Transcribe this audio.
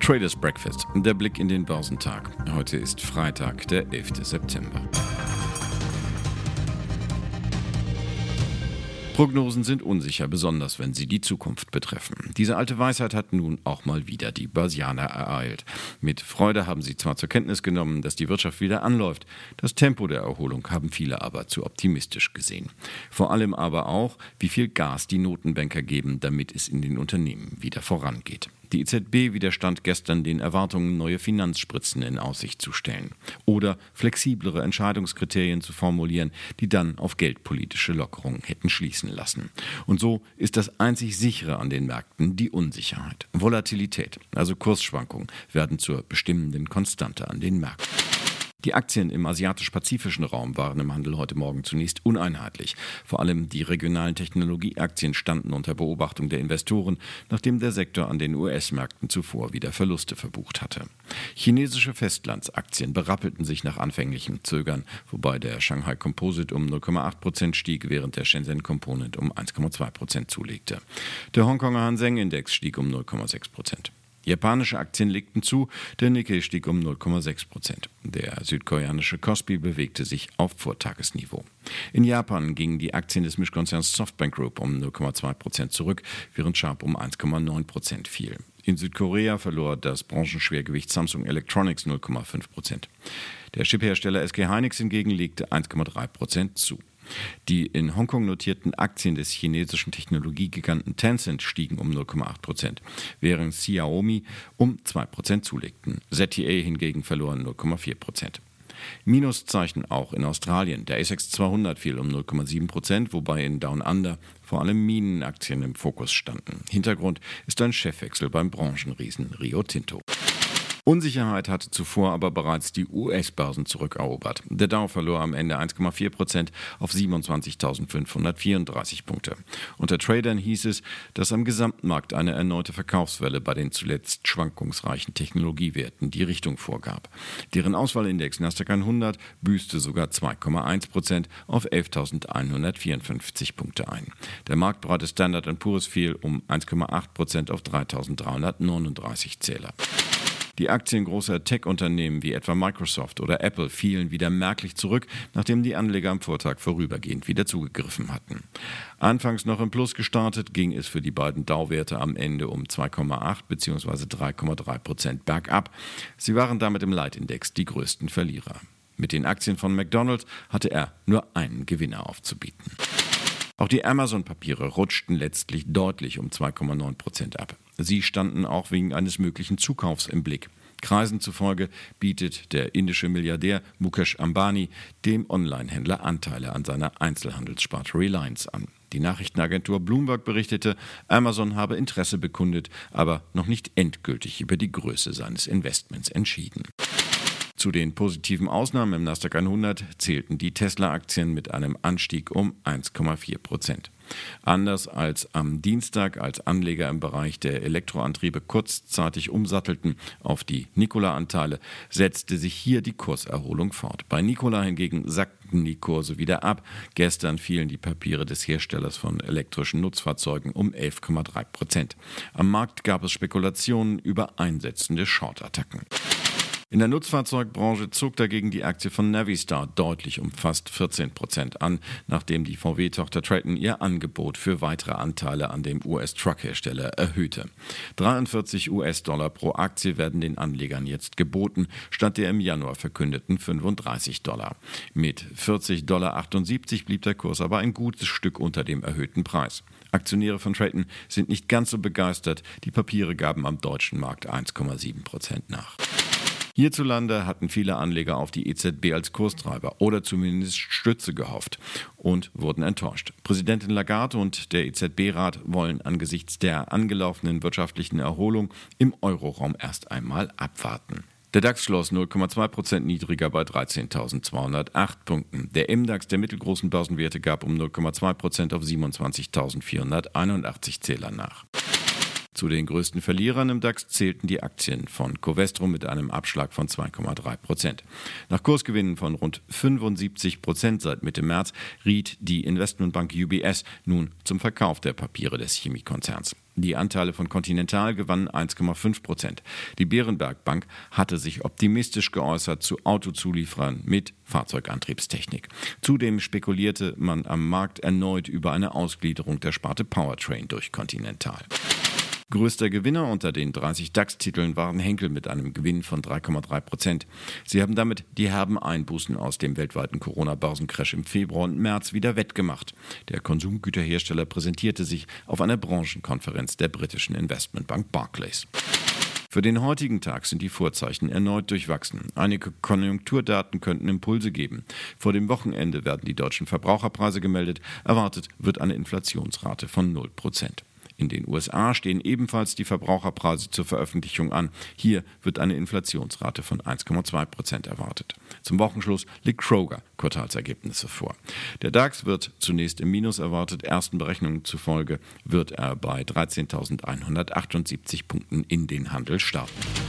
Traders Breakfast, der Blick in den Börsentag. Heute ist Freitag, der 11. September. Prognosen sind unsicher, besonders wenn sie die Zukunft betreffen. Diese alte Weisheit hat nun auch mal wieder die Börsianer ereilt. Mit Freude haben sie zwar zur Kenntnis genommen, dass die Wirtschaft wieder anläuft, das Tempo der Erholung haben viele aber zu optimistisch gesehen. Vor allem aber auch, wie viel Gas die Notenbanker geben, damit es in den Unternehmen wieder vorangeht. Die EZB widerstand gestern den Erwartungen, neue Finanzspritzen in Aussicht zu stellen oder flexiblere Entscheidungskriterien zu formulieren, die dann auf geldpolitische Lockerungen hätten schließen lassen. Und so ist das einzig sichere an den Märkten die Unsicherheit. Volatilität, also Kursschwankungen, werden zur bestimmenden Konstante an den Märkten. Die Aktien im asiatisch-pazifischen Raum waren im Handel heute Morgen zunächst uneinheitlich. Vor allem die regionalen Technologieaktien standen unter Beobachtung der Investoren, nachdem der Sektor an den US-Märkten zuvor wieder Verluste verbucht hatte. Chinesische Festlandsaktien berappelten sich nach anfänglichem Zögern, wobei der Shanghai Composite um 0,8 Prozent stieg, während der Shenzhen Component um 1,2 Prozent zulegte. Der Hongkonger Hang Index stieg um 0,6 Prozent. Japanische Aktien legten zu, der Nikkei stieg um 0,6 Prozent. Der südkoreanische Kospi bewegte sich auf Vortagesniveau. In Japan gingen die Aktien des Mischkonzerns Softbank Group um 0,2 Prozent zurück, während Sharp um 1,9 Prozent fiel. In Südkorea verlor das Branchenschwergewicht Samsung Electronics 0,5 Prozent. Der Chiphersteller SK Hynix hingegen legte 1,3 Prozent zu. Die in Hongkong notierten Aktien des chinesischen Technologiegiganten Tencent stiegen um 0,8 Prozent, während Xiaomi um 2 Prozent zulegten. ZTA hingegen verloren 0,4 Prozent. Minuszeichen auch in Australien. Der ASX 200 fiel um 0,7 Prozent, wobei in Down Under vor allem Minenaktien im Fokus standen. Hintergrund ist ein Chefwechsel beim Branchenriesen Rio Tinto. Unsicherheit hatte zuvor aber bereits die US-Börsen zurückerobert. Der Dow verlor am Ende 1,4 Prozent auf 27.534 Punkte. Unter Tradern hieß es, dass am Gesamtmarkt eine erneute Verkaufswelle bei den zuletzt schwankungsreichen Technologiewerten die Richtung vorgab. Deren Auswahlindex Nasdaq 100 büßte sogar 2,1 Prozent auf 11.154 Punkte ein. Der marktbreite Standard Poor's fiel um 1,8 Prozent auf 3.339 Zähler. Die Aktien großer Tech-Unternehmen wie etwa Microsoft oder Apple fielen wieder merklich zurück, nachdem die Anleger am Vortag vorübergehend wieder zugegriffen hatten. Anfangs noch im Plus gestartet, ging es für die beiden Dow-Werte am Ende um 2,8 bzw. 3,3 Prozent bergab. Sie waren damit im Leitindex die größten Verlierer. Mit den Aktien von McDonald's hatte er nur einen Gewinner aufzubieten. Auch die Amazon-Papiere rutschten letztlich deutlich um 2,9 Prozent ab. Sie standen auch wegen eines möglichen Zukaufs im Blick. Kreisen zufolge bietet der indische Milliardär Mukesh Ambani dem Online-Händler Anteile an seiner Einzelhandelssparte Reliance an. Die Nachrichtenagentur Bloomberg berichtete, Amazon habe Interesse bekundet, aber noch nicht endgültig über die Größe seines Investments entschieden. Zu den positiven Ausnahmen im Nasdaq 100 zählten die Tesla-Aktien mit einem Anstieg um 1,4 Prozent. Anders als am Dienstag, als Anleger im Bereich der Elektroantriebe kurzzeitig umsattelten auf die Nikola-Anteile, setzte sich hier die Kurserholung fort. Bei Nikola hingegen sackten die Kurse wieder ab. Gestern fielen die Papiere des Herstellers von elektrischen Nutzfahrzeugen um 11,3 Prozent. Am Markt gab es Spekulationen über einsetzende Short-Attacken. In der Nutzfahrzeugbranche zog dagegen die Aktie von Navistar deutlich um fast 14 Prozent an, nachdem die VW-Tochter Triton ihr Angebot für weitere Anteile an dem US-Truckhersteller erhöhte. 43 US-Dollar pro Aktie werden den Anlegern jetzt geboten, statt der im Januar verkündeten 35 Dollar. Mit 40,78 Dollar blieb der Kurs aber ein gutes Stück unter dem erhöhten Preis. Aktionäre von Triton sind nicht ganz so begeistert. Die Papiere gaben am deutschen Markt 1,7 Prozent nach. Hierzulande hatten viele Anleger auf die EZB als Kurstreiber oder zumindest Stütze gehofft und wurden enttäuscht. Präsidentin Lagarde und der EZB-Rat wollen angesichts der angelaufenen wirtschaftlichen Erholung im Euroraum erst einmal abwarten. Der DAX schloss 0,2 Prozent niedriger bei 13.208 Punkten. Der MDAX der mittelgroßen Börsenwerte gab um 0,2 Prozent auf 27.481 Zähler nach. Zu den größten Verlierern im DAX zählten die Aktien von Covestro mit einem Abschlag von 2,3 Prozent. Nach Kursgewinnen von rund 75 Prozent seit Mitte März riet die Investmentbank UBS nun zum Verkauf der Papiere des Chemiekonzerns. Die Anteile von Continental gewannen 1,5 Prozent. Die Bärenberg Bank hatte sich optimistisch geäußert zu Autozulieferern mit Fahrzeugantriebstechnik. Zudem spekulierte man am Markt erneut über eine Ausgliederung der Sparte Powertrain durch Continental. Größter Gewinner unter den 30 DAX-Titeln waren Henkel mit einem Gewinn von 3,3 Prozent. Sie haben damit die herben Einbußen aus dem weltweiten Corona-Börsencrash im Februar und März wieder wettgemacht. Der Konsumgüterhersteller präsentierte sich auf einer Branchenkonferenz der britischen Investmentbank Barclays. Für den heutigen Tag sind die Vorzeichen erneut durchwachsen. Einige Konjunkturdaten könnten Impulse geben. Vor dem Wochenende werden die deutschen Verbraucherpreise gemeldet. Erwartet wird eine Inflationsrate von 0 Prozent. In den USA stehen ebenfalls die Verbraucherpreise zur Veröffentlichung an. Hier wird eine Inflationsrate von 1,2 Prozent erwartet. Zum Wochenschluss legt Kroger Quartalsergebnisse vor. Der DAX wird zunächst im Minus erwartet. Ersten Berechnungen zufolge wird er bei 13.178 Punkten in den Handel starten.